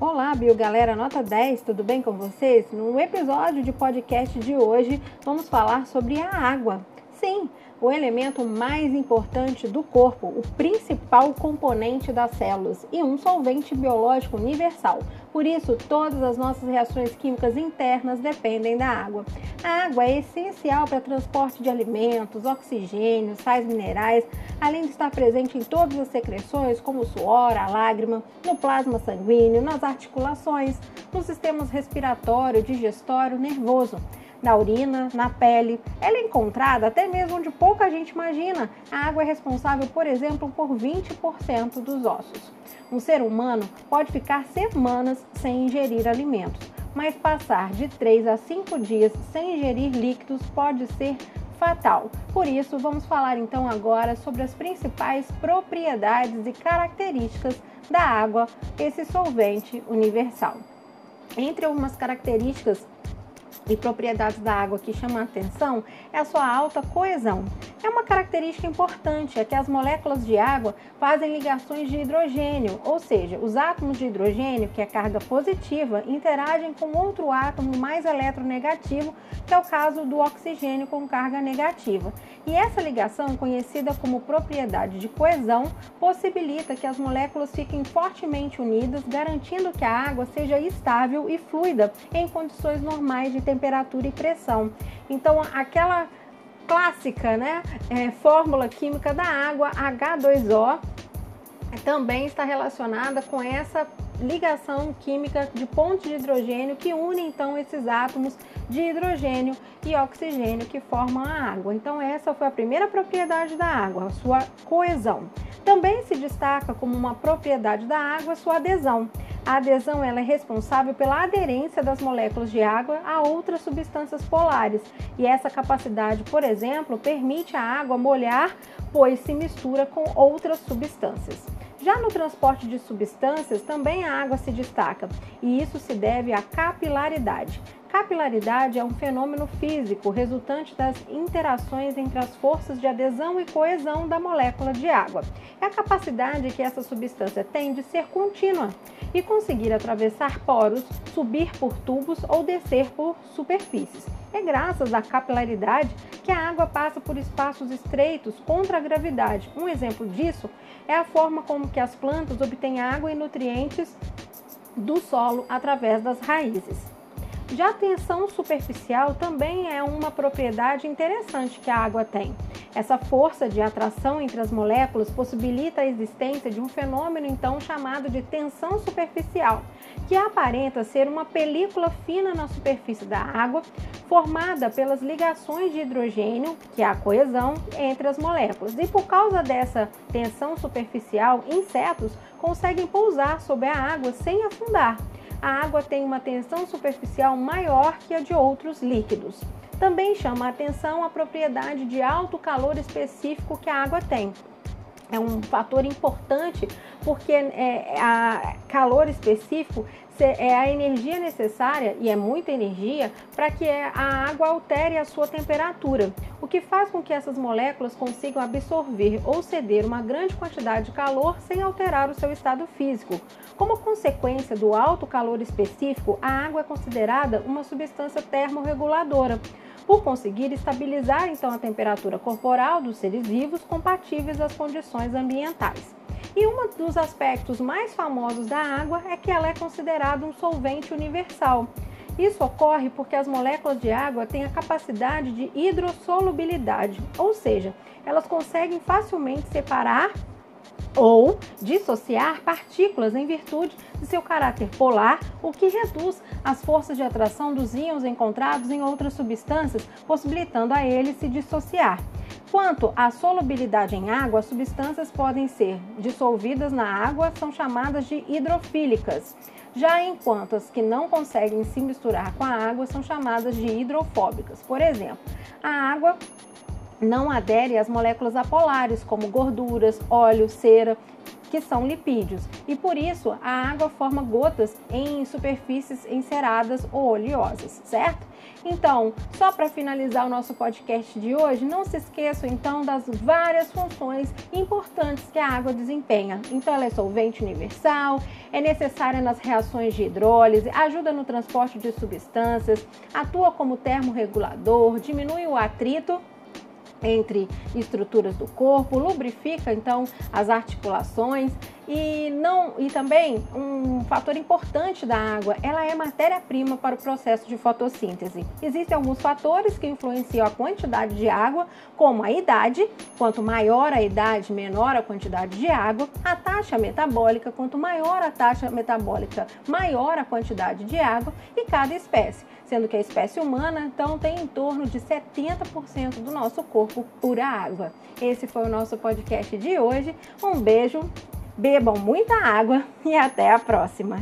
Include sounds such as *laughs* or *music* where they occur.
Olá, Bio Galera Nota 10, tudo bem com vocês? No episódio de podcast de hoje, vamos falar sobre a água. Sim, o elemento mais importante do corpo, o principal componente das células e um solvente biológico universal. Por isso, todas as nossas reações químicas internas dependem da água. A água é essencial para transporte de alimentos, oxigênio, sais minerais, além de estar presente em todas as secreções, como o suor, a lágrima, no plasma sanguíneo, nas articulações, nos sistemas respiratório, digestório, nervoso na urina, na pele. Ela é encontrada até mesmo onde pouca gente imagina. A água é responsável, por exemplo, por 20% dos ossos. Um ser humano pode ficar semanas sem ingerir alimentos, mas passar de 3 a 5 dias sem ingerir líquidos pode ser fatal. Por isso, vamos falar então agora sobre as principais propriedades e características da água, esse solvente universal. Entre algumas características e propriedades da água que chamam a atenção é a sua alta coesão. É uma característica importante é que as moléculas de água fazem ligações de hidrogênio, ou seja, os átomos de hidrogênio, que é carga positiva, interagem com outro átomo mais eletronegativo, que é o caso do oxigênio com carga negativa. E essa ligação, conhecida como propriedade de coesão, possibilita que as moléculas fiquem fortemente unidas, garantindo que a água seja estável e fluida em condições normais de temperatura e pressão. Então, aquela clássica, né, é, fórmula química da água H2O também está relacionada com essa ligação química de pontos de hidrogênio que une então esses átomos de hidrogênio e oxigênio que formam a água. Então essa foi a primeira propriedade da água, a sua coesão. Também se destaca como uma propriedade da água sua adesão. A adesão ela é responsável pela aderência das moléculas de água a outras substâncias polares. E essa capacidade, por exemplo, permite a água molhar, pois se mistura com outras substâncias. Já no transporte de substâncias, também a água se destaca, e isso se deve à capilaridade. Capilaridade é um fenômeno físico resultante das interações entre as forças de adesão e coesão da molécula de água. É a capacidade que essa substância tem de ser contínua e conseguir atravessar poros, subir por tubos ou descer por superfícies. É graças à capilaridade que a água passa por espaços estreitos contra a gravidade. Um exemplo disso é a forma como que as plantas obtêm água e nutrientes do solo através das raízes. Já a tensão superficial também é uma propriedade interessante que a água tem. Essa força de atração entre as moléculas possibilita a existência de um fenômeno então chamado de tensão superficial, que aparenta ser uma película fina na superfície da água, formada pelas ligações de hidrogênio, que é a coesão, entre as moléculas. E por causa dessa tensão superficial, insetos conseguem pousar sobre a água sem afundar a água tem uma tensão superficial maior que a de outros líquidos. Também chama a atenção a propriedade de alto calor específico que a água tem. É um fator importante porque é, a calor específico é a energia necessária, e é muita energia, para que a água altere a sua temperatura, o que faz com que essas moléculas consigam absorver ou ceder uma grande quantidade de calor sem alterar o seu estado físico. Como consequência do alto calor específico, a água é considerada uma substância termorreguladora, por conseguir estabilizar então a temperatura corporal dos seres vivos compatíveis às condições ambientais. E um dos aspectos mais famosos da água é que ela é considerada um solvente universal. Isso ocorre porque as moléculas de água têm a capacidade de hidrossolubilidade, ou seja, elas conseguem facilmente separar ou dissociar partículas em virtude de seu caráter polar, o que reduz as forças de atração dos íons encontrados em outras substâncias, possibilitando a eles se dissociar. Quanto à solubilidade em água, as substâncias podem ser dissolvidas na água, são chamadas de hidrofílicas. Já enquanto as que não conseguem se misturar com a água são chamadas de hidrofóbicas. Por exemplo, a água não adere às moléculas apolares, como gorduras, óleo, cera, que são lipídios, e por isso a água forma gotas em superfícies enceradas ou oleosas, certo? Então, só para finalizar o nosso podcast de hoje, não se esqueçam então das várias funções importantes que a água desempenha. Então, ela é solvente universal, é necessária nas reações de hidrólise, ajuda no transporte de substâncias, atua como termorregulador, diminui o atrito entre estruturas do corpo, lubrifica então as articulações e não e também um fator importante da água, ela é matéria-prima para o processo de fotossíntese. Existem alguns fatores que influenciam a quantidade de água, como a idade, quanto maior a idade, menor a quantidade de água, a taxa metabólica, quanto maior a taxa metabólica, maior a quantidade de água e cada espécie sendo que a espécie humana então tem em torno de 70% do nosso corpo pura água. Esse foi o nosso podcast de hoje. Um beijo, bebam muita água *laughs* e até a próxima.